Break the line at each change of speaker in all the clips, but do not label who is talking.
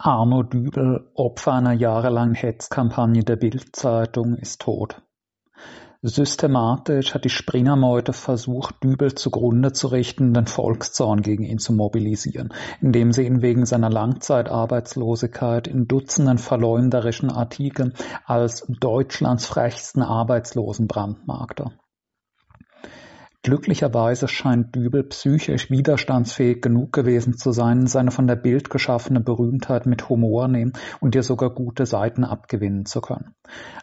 Arno Dübel, Opfer einer jahrelangen Hetzkampagne der Bild-Zeitung, ist tot. Systematisch hat die Springer-Meute versucht, Dübel zugrunde zu richten, den Volkszorn gegen ihn zu mobilisieren, indem sie ihn wegen seiner Langzeitarbeitslosigkeit in Dutzenden verleumderischen Artikeln als Deutschlands frechsten Arbeitslosen brandmarkte. Glücklicherweise scheint Dübel psychisch widerstandsfähig genug gewesen zu sein, seine von der Bild geschaffene Berühmtheit mit Humor nehmen und ihr sogar gute Seiten abgewinnen zu können.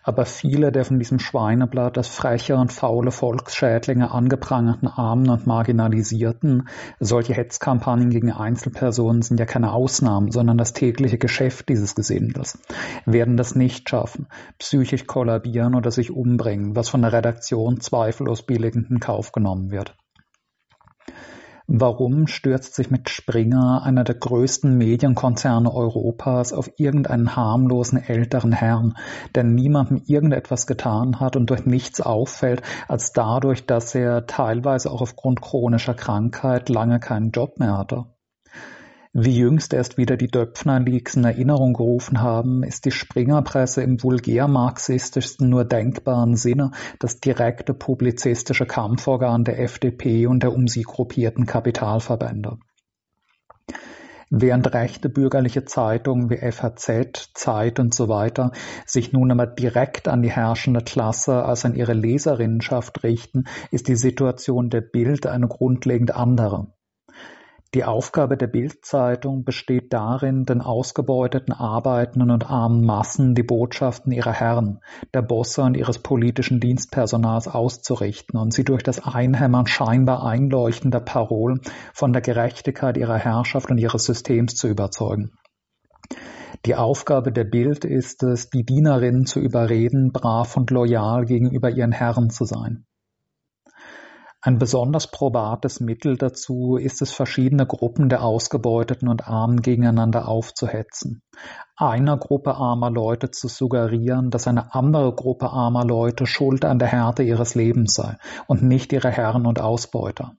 Aber viele der von diesem Schweineblatt als freche und faule Volksschädlinge angeprangerten Armen und Marginalisierten, solche Hetzkampagnen gegen Einzelpersonen sind ja keine Ausnahmen, sondern das tägliche Geschäft dieses Gesindels, werden das nicht schaffen, psychisch kollabieren oder sich umbringen, was von der Redaktion zweifellos billigenden Kauf genommen genommen wird. Warum stürzt sich mit Springer einer der größten Medienkonzerne Europas auf irgendeinen harmlosen älteren Herrn, der niemandem irgendetwas getan hat und durch nichts auffällt, als dadurch, dass er teilweise auch aufgrund chronischer Krankheit lange keinen Job mehr hatte? Wie jüngst erst wieder die Döpfner-Leaks in Erinnerung gerufen haben, ist die Springerpresse im vulgär-marxistischsten nur denkbaren Sinne das direkte publizistische Kampforgan der FDP und der um sie gruppierten Kapitalverbände. Während rechte bürgerliche Zeitungen wie FAZ, Zeit und so weiter sich nun aber direkt an die herrschende Klasse als an ihre Leserinnenschaft richten, ist die Situation der Bild eine grundlegend andere. Die Aufgabe der Bild-Zeitung besteht darin, den ausgebeuteten arbeitenden und armen Massen die Botschaften ihrer Herren, der Bosse und ihres politischen Dienstpersonals auszurichten und sie durch das Einhämmern scheinbar einleuchtender Parolen von der Gerechtigkeit ihrer Herrschaft und ihres Systems zu überzeugen. Die Aufgabe der Bild ist es, die Dienerinnen zu überreden, brav und loyal gegenüber ihren Herren zu sein. Ein besonders probates Mittel dazu ist es, verschiedene Gruppen der Ausgebeuteten und Armen gegeneinander aufzuhetzen. Einer Gruppe armer Leute zu suggerieren, dass eine andere Gruppe armer Leute schuld an der Härte ihres Lebens sei und nicht ihre Herren und Ausbeuter.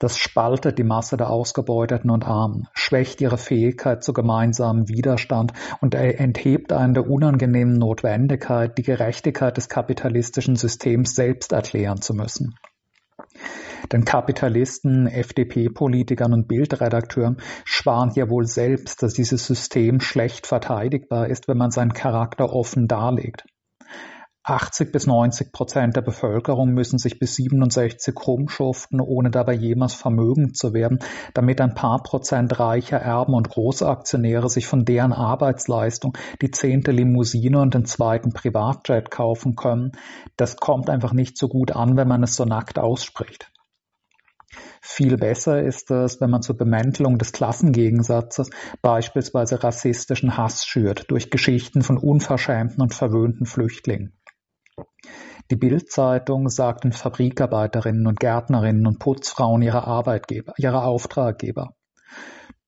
Das spaltet die Masse der Ausgebeuteten und Armen, schwächt ihre Fähigkeit zu gemeinsamem Widerstand und enthebt einen der unangenehmen Notwendigkeit, die Gerechtigkeit des kapitalistischen Systems selbst erklären zu müssen. Den Kapitalisten, FDP-Politikern und Bildredakteuren schwan ja wohl selbst, dass dieses System schlecht verteidigbar ist, wenn man seinen Charakter offen darlegt. 80 bis 90 Prozent der Bevölkerung müssen sich bis 67 rumschuften, ohne dabei jemals vermögend zu werden, damit ein paar Prozent reicher Erben und Großaktionäre sich von deren Arbeitsleistung die zehnte Limousine und den zweiten Privatjet kaufen können. Das kommt einfach nicht so gut an, wenn man es so nackt ausspricht. Viel besser ist es, wenn man zur Bemäntelung des Klassengegensatzes beispielsweise rassistischen Hass schürt durch Geschichten von unverschämten und verwöhnten Flüchtlingen. Die Bild-Zeitung sagt den Fabrikarbeiterinnen und Gärtnerinnen und Putzfrauen ihrer Arbeitgeber, ihrer Auftraggeber.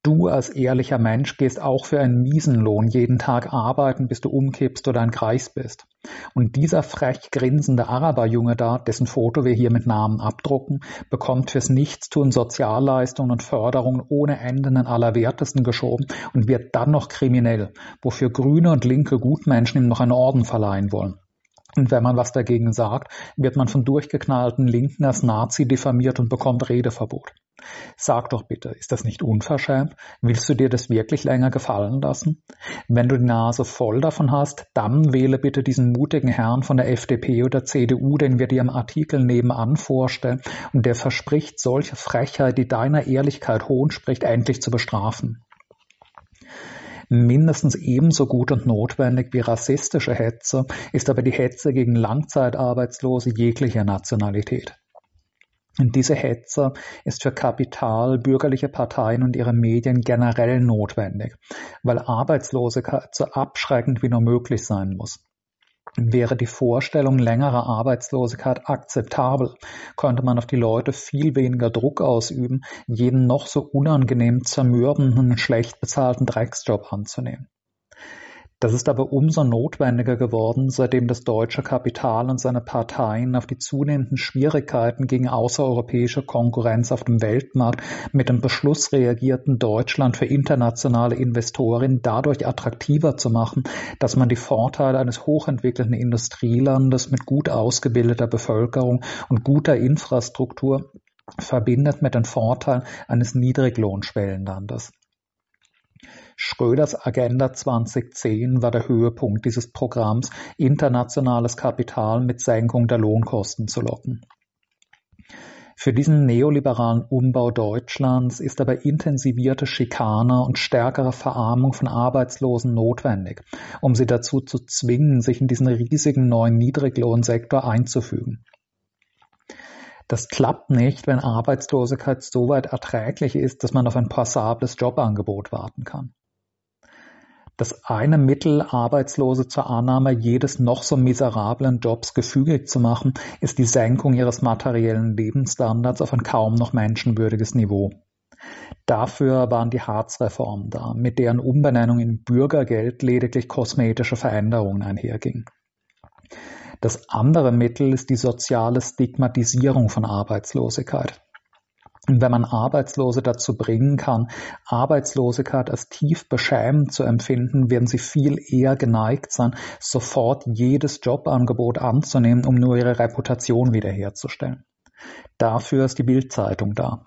Du als ehrlicher Mensch gehst auch für einen miesen Lohn jeden Tag arbeiten, bis du umkippst oder ein Kreis bist. Und dieser frech grinsende Araberjunge da, dessen Foto wir hier mit Namen abdrucken, bekommt fürs Nichtstun Sozialleistungen und Förderungen ohne Ende den Allerwertesten geschoben und wird dann noch kriminell, wofür grüne und linke Gutmenschen ihm noch einen Orden verleihen wollen. Und wenn man was dagegen sagt, wird man von durchgeknallten Linken als Nazi diffamiert und bekommt Redeverbot. Sag doch bitte, ist das nicht unverschämt? Willst du dir das wirklich länger gefallen lassen? Wenn du die Nase voll davon hast, dann wähle bitte diesen mutigen Herrn von der FDP oder CDU, den wir dir im Artikel nebenan vorstellen und der verspricht, solche Frechheit, die deiner Ehrlichkeit hohn spricht, endlich zu bestrafen. Mindestens ebenso gut und notwendig wie rassistische Hetze ist aber die Hetze gegen Langzeitarbeitslose jeglicher Nationalität. Und diese Hetze ist für Kapital, bürgerliche Parteien und ihre Medien generell notwendig, weil Arbeitslosigkeit so abschreckend wie nur möglich sein muss. Wäre die Vorstellung längerer Arbeitslosigkeit akzeptabel, könnte man auf die Leute viel weniger Druck ausüben, jeden noch so unangenehm zermürbenden, schlecht bezahlten Drecksjob anzunehmen. Das ist aber umso notwendiger geworden, seitdem das deutsche Kapital und seine Parteien auf die zunehmenden Schwierigkeiten gegen außereuropäische Konkurrenz auf dem Weltmarkt mit dem Beschluss reagierten, Deutschland für internationale Investoren dadurch attraktiver zu machen, dass man die Vorteile eines hochentwickelten Industrielandes mit gut ausgebildeter Bevölkerung und guter Infrastruktur verbindet mit den Vorteilen eines Niedriglohnschwellenlandes. Schröders Agenda 2010 war der Höhepunkt dieses Programms, internationales Kapital mit Senkung der Lohnkosten zu locken. Für diesen neoliberalen Umbau Deutschlands ist aber intensivierte Schikane und stärkere Verarmung von Arbeitslosen notwendig, um sie dazu zu zwingen, sich in diesen riesigen neuen Niedriglohnsektor einzufügen. Das klappt nicht, wenn Arbeitslosigkeit so weit erträglich ist, dass man auf ein passables Jobangebot warten kann. Das eine Mittel, Arbeitslose zur Annahme jedes noch so miserablen Jobs gefügig zu machen, ist die Senkung ihres materiellen Lebensstandards auf ein kaum noch menschenwürdiges Niveau. Dafür waren die Hartz-Reformen da, mit deren Umbenennung in Bürgergeld lediglich kosmetische Veränderungen einherging. Das andere Mittel ist die soziale Stigmatisierung von Arbeitslosigkeit. Wenn man Arbeitslose dazu bringen kann, Arbeitslosigkeit als tief beschämend zu empfinden, werden sie viel eher geneigt sein, sofort jedes Jobangebot anzunehmen, um nur ihre Reputation wiederherzustellen. Dafür ist die Bildzeitung da.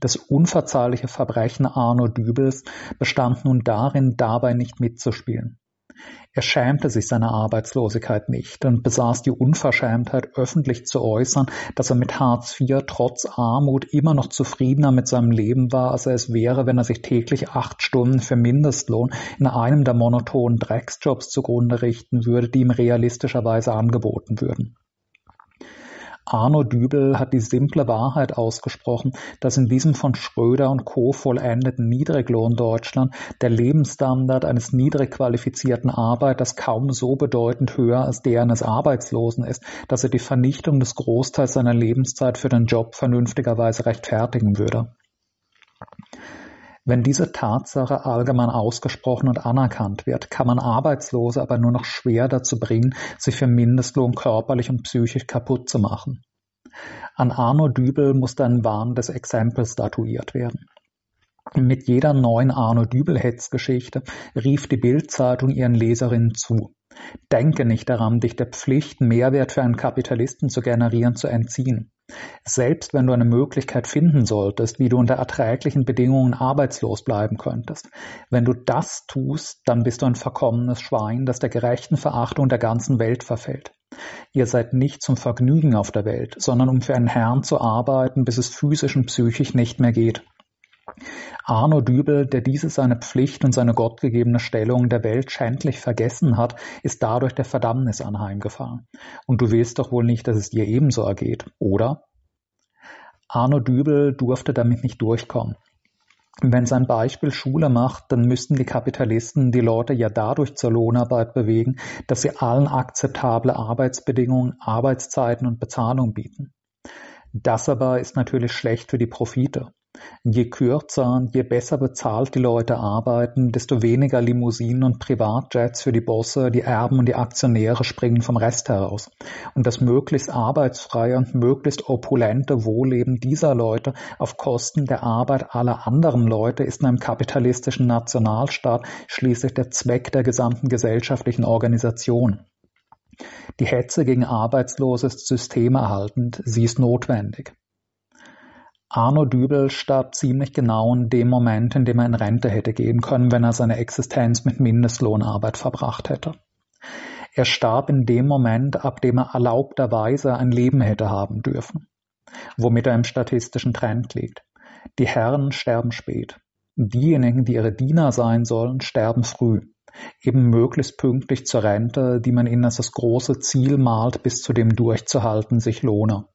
Das unverzeihliche Verbrechen Arno Dübels bestand nun darin, dabei nicht mitzuspielen. Er schämte sich seiner Arbeitslosigkeit nicht und besaß die Unverschämtheit, öffentlich zu äußern, dass er mit Hartz IV trotz Armut immer noch zufriedener mit seinem Leben war, als er es wäre, wenn er sich täglich acht Stunden für Mindestlohn in einem der monotonen Drecksjobs zugrunde richten würde, die ihm realistischerweise angeboten würden. Arno Dübel hat die simple Wahrheit ausgesprochen, dass in diesem von Schröder und Co. vollendeten Niedriglohn-Deutschland der Lebensstandard eines niedrig qualifizierten Arbeiters kaum so bedeutend höher als der eines Arbeitslosen ist, dass er die Vernichtung des Großteils seiner Lebenszeit für den Job vernünftigerweise rechtfertigen würde. Wenn diese Tatsache allgemein ausgesprochen und anerkannt wird, kann man Arbeitslose aber nur noch schwer dazu bringen, sich für Mindestlohn körperlich und psychisch kaputt zu machen. An Arno Dübel musste ein warnendes Exempel statuiert werden. Mit jeder neuen Arno Dübel-Hetzgeschichte rief die Bildzeitung ihren Leserinnen zu. Denke nicht daran, dich der Pflicht, Mehrwert für einen Kapitalisten zu generieren, zu entziehen. Selbst wenn du eine Möglichkeit finden solltest, wie du unter erträglichen Bedingungen arbeitslos bleiben könntest, wenn du das tust, dann bist du ein verkommenes Schwein, das der gerechten Verachtung der ganzen Welt verfällt. Ihr seid nicht zum Vergnügen auf der Welt, sondern um für einen Herrn zu arbeiten, bis es physisch und psychisch nicht mehr geht. Arno Dübel, der diese seine Pflicht und seine gottgegebene Stellung der Welt schändlich vergessen hat, ist dadurch der Verdammnis anheimgefallen. Und du willst doch wohl nicht, dass es dir ebenso ergeht, oder? Arno Dübel durfte damit nicht durchkommen. Wenn sein Beispiel Schule macht, dann müssten die Kapitalisten die Leute ja dadurch zur Lohnarbeit bewegen, dass sie allen akzeptable Arbeitsbedingungen, Arbeitszeiten und Bezahlung bieten. Das aber ist natürlich schlecht für die Profite. Je kürzer je besser bezahlt die Leute arbeiten, desto weniger Limousinen und Privatjets für die Bosse, die Erben und die Aktionäre springen vom Rest heraus. Und das möglichst arbeitsfreie und möglichst opulente Wohlleben dieser Leute auf Kosten der Arbeit aller anderen Leute ist in einem kapitalistischen Nationalstaat schließlich der Zweck der gesamten gesellschaftlichen Organisation. Die Hetze gegen Arbeitslose ist systemerhaltend, sie ist notwendig. Arno Dübel starb ziemlich genau in dem Moment, in dem er in Rente hätte gehen können, wenn er seine Existenz mit Mindestlohnarbeit verbracht hätte. Er starb in dem Moment, ab dem er erlaubterweise ein Leben hätte haben dürfen, womit er im statistischen Trend liegt. Die Herren sterben spät. Diejenigen, die ihre Diener sein sollen, sterben früh. Eben möglichst pünktlich zur Rente, die man ihnen als das große Ziel malt, bis zu dem durchzuhalten sich lohne.